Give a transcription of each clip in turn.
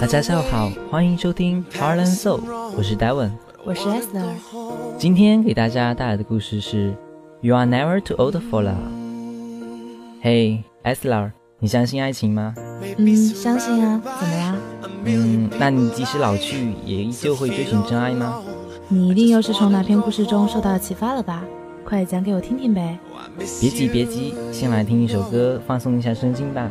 大家下午好，欢迎收听 Heart and Soul，我是 Devon。我是 Esther。今天给大家带来的故事是 You are never too old for love。嘿，Esther，你相信爱情吗？嗯，相信啊。怎么啦？嗯，那你即使老去，也依旧会追寻真爱吗？你一定又是从哪篇故事中受到启发了吧？快讲给我听听呗。别急别急，先来听一首歌，放松一下身心吧。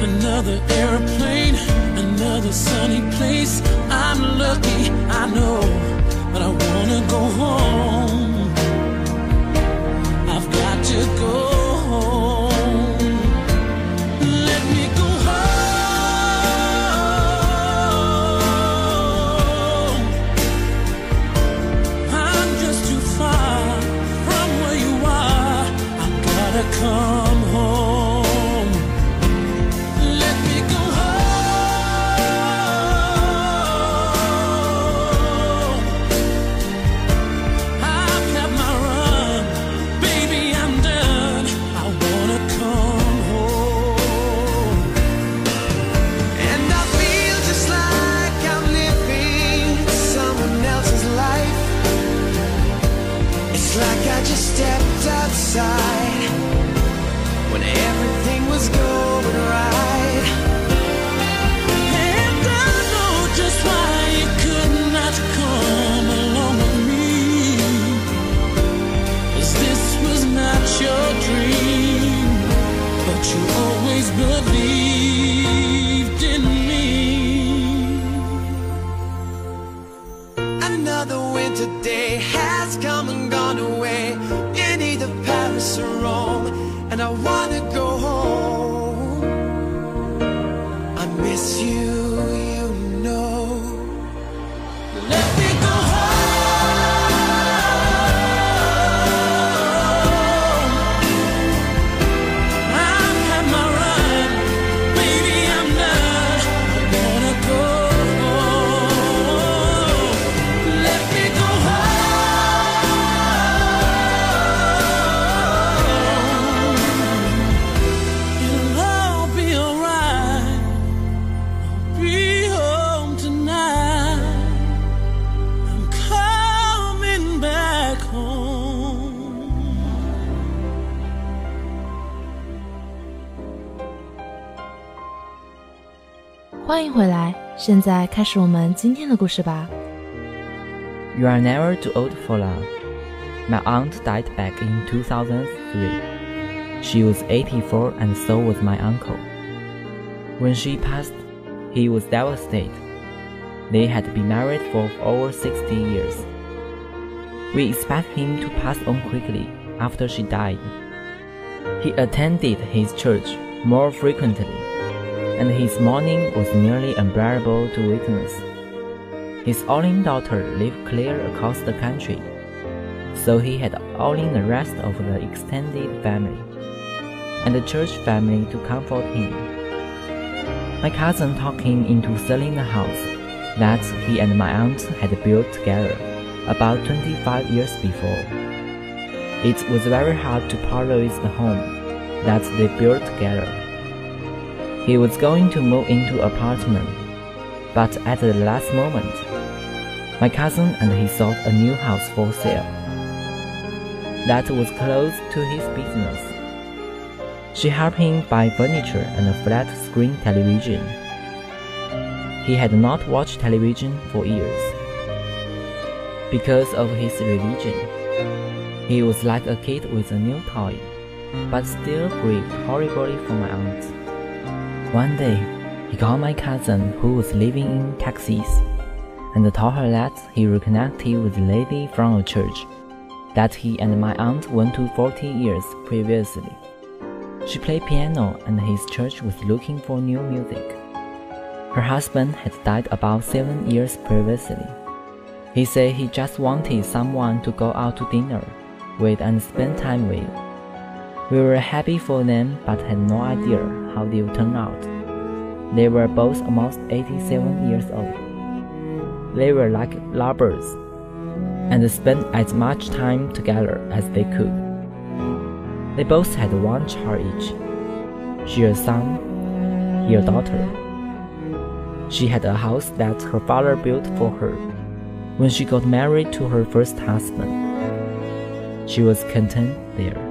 Another airplane, another sunny place. I'm lucky, I know, but I wanna go home. I've got to go Another winter day has come and gone away in either Paris or Rome, and I wanna go home. I miss you, 欢迎回来，现在开始我们今天的故事吧。 You are never too old for love. My aunt died back in 2003. She was 84 and so was my uncle. When she passed, he was devastated. They had been married for over 60 years. We expect him to pass on quickly after she died. He attended his church more frequently, and his mourning was nearly unbearable to witness. His only daughter lived clear across the country, so he had only the rest of the extended family and the church family to comfort him. My cousin talked him into selling the house that he and my aunt had built together about 25 years before. It was very hard to part with the home that they built together. He was going to move into apartment, but at the last moment, my cousin and he sought a new house for sale. That was close to his business. She helped him buy furniture and a flat screen television. He had not watched television for years. Because of his religion, he was like a kid with a new toy, but still grieved horribly for my aunt. One day, he called my cousin who was living in Texas and told her that he reconnected with a lady from a church that he and my aunt went to 40 years previously. She played piano and his church was looking for new music. Her husband had died about seven years previously. He said he just wanted someone to go out to dinner with and spend time with. We were happy for them but had no idea how they would turn out. They were both almost 87 years old. They were like lovers and spent as much time together as they could. They both had one child each. She a son, he a daughter. She had a house that her father built for her when she got married to her first husband. She was content there.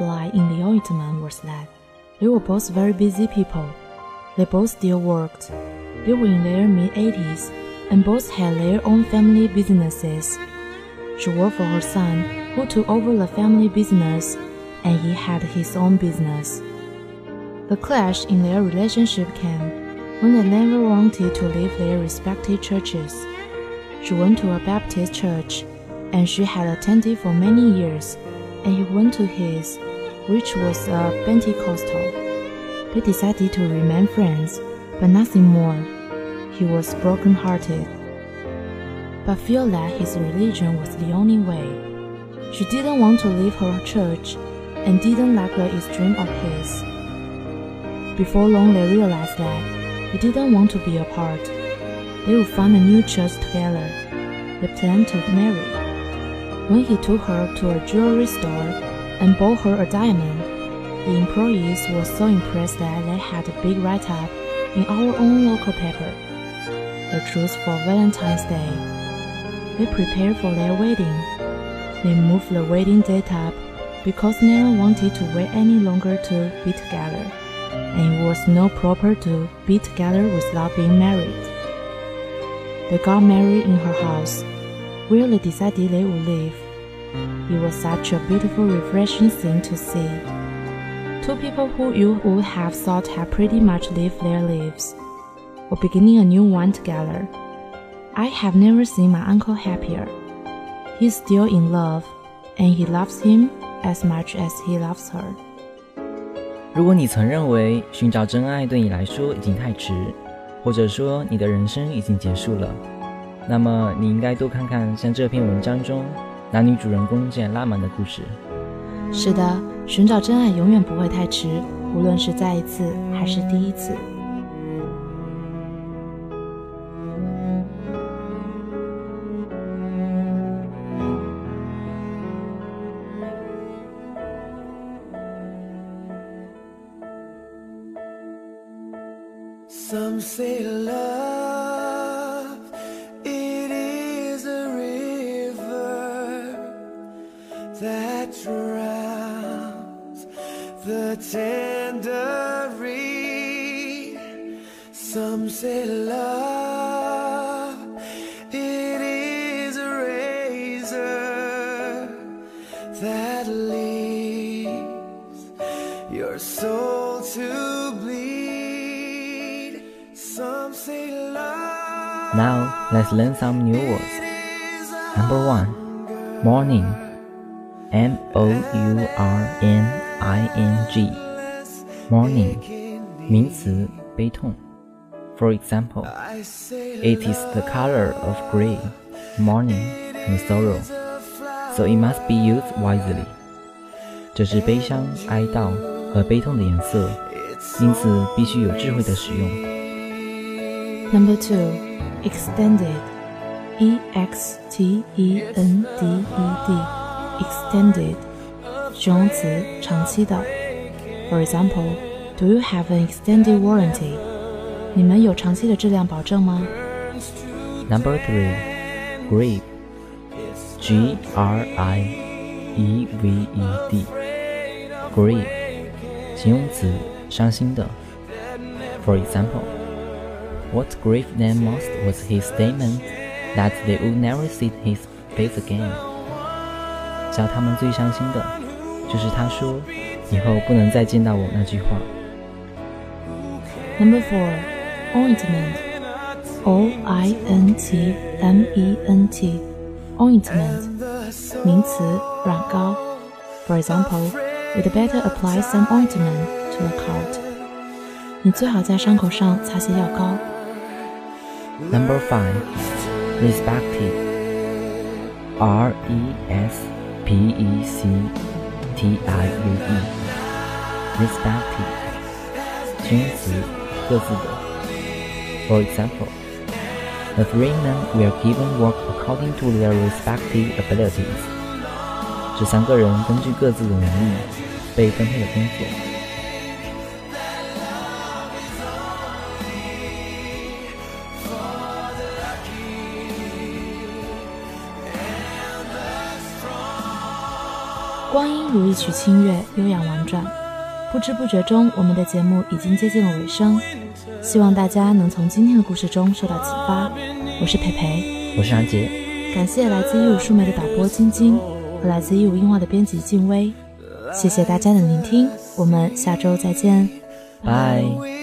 Fly in the ointment was that they were both very busy people. They both still worked. They were in their mid 80s and both had their own family businesses. She worked for her son, who took over the family business, and he had his own business. The clash in their relationship came when they never wanted to leave their respective churches. She went to a Baptist church, and she had attended for many years and he went to his, which was a Pentecostal. They decided to remain friends, but nothing more. He was broken-hearted, but felt that his religion was the only way. She didn't want to leave her church and didn't like the extreme of his. Before long, they realized that they didn't want to be apart. They would find a new church together. They planned to marry. When he took her to a jewelry store and bought her a diamond, the employees were so impressed that they had a big write-up in our own local paper. The truth for Valentine's Day. They prepared for their wedding. They moved the wedding date up because neither wanted to wait any longer to be together, and it was not proper to be together without being married. They got married in her house, where they decided they would live. It was such a beautiful, refreshing thing to see. Two people who you would have thought had pretty much lived their lives were beginning a new one together. I have never seen my uncle happier. He's still in love, and he loves him as much as he loves her. 如果你曾认为寻找真爱对你来说已经太迟，或者说你的人生已经结束了，那么你应该多看看像这篇文章中 男女主人公见拉满的故事。是的，寻找真爱永远不会太迟，无论是再一次还是第一次。say love, it is a razor that leaves your soul to bleed. Some say love. Now let's learn some new words. Number one, mourning. M O U R N I N G. mourning Mourning，名词，悲痛。For example, I say it is the color of gray, mourning and sorrow. So it must be used wisely. 这是悲伤、哀悼和悲痛的颜色，因此必须有智慧的使用。 Number two, extended. E X T E N D E D. Extended. 形容词，长期的。For example, do you have an extended warranty? 你们有长期的质量保证吗 Number three, grieve. G R I E V E D. Grieve. 形容词，伤心的。For example, what grieved them most was his statement that they would never see his face again. 叫他们最伤心的，就是他说以后不能再见到我那句话。 Number four, ointment. O I N T M E N T. Ointment. 名词，软膏。For example, you'd better apply some ointment to the cut. 你最好在伤口上擦些药膏。 Number five, respected. R E S P E C T I U E. Respected. 形容词，各自的。 For example, the three men were given work according to their respective abilities. 这三个人根据各自的能力被分配了工作。光阴如一曲清乐，悠扬婉转。不知不觉中，我们的节目已经接近了尾声。希望大家能从今天的故事中受到启发。我是培培，我是安杰，感谢来自义务数媒的导播晶晶和来自义务映画的编辑静薇。谢谢大家的聆听，我们下周再见。拜。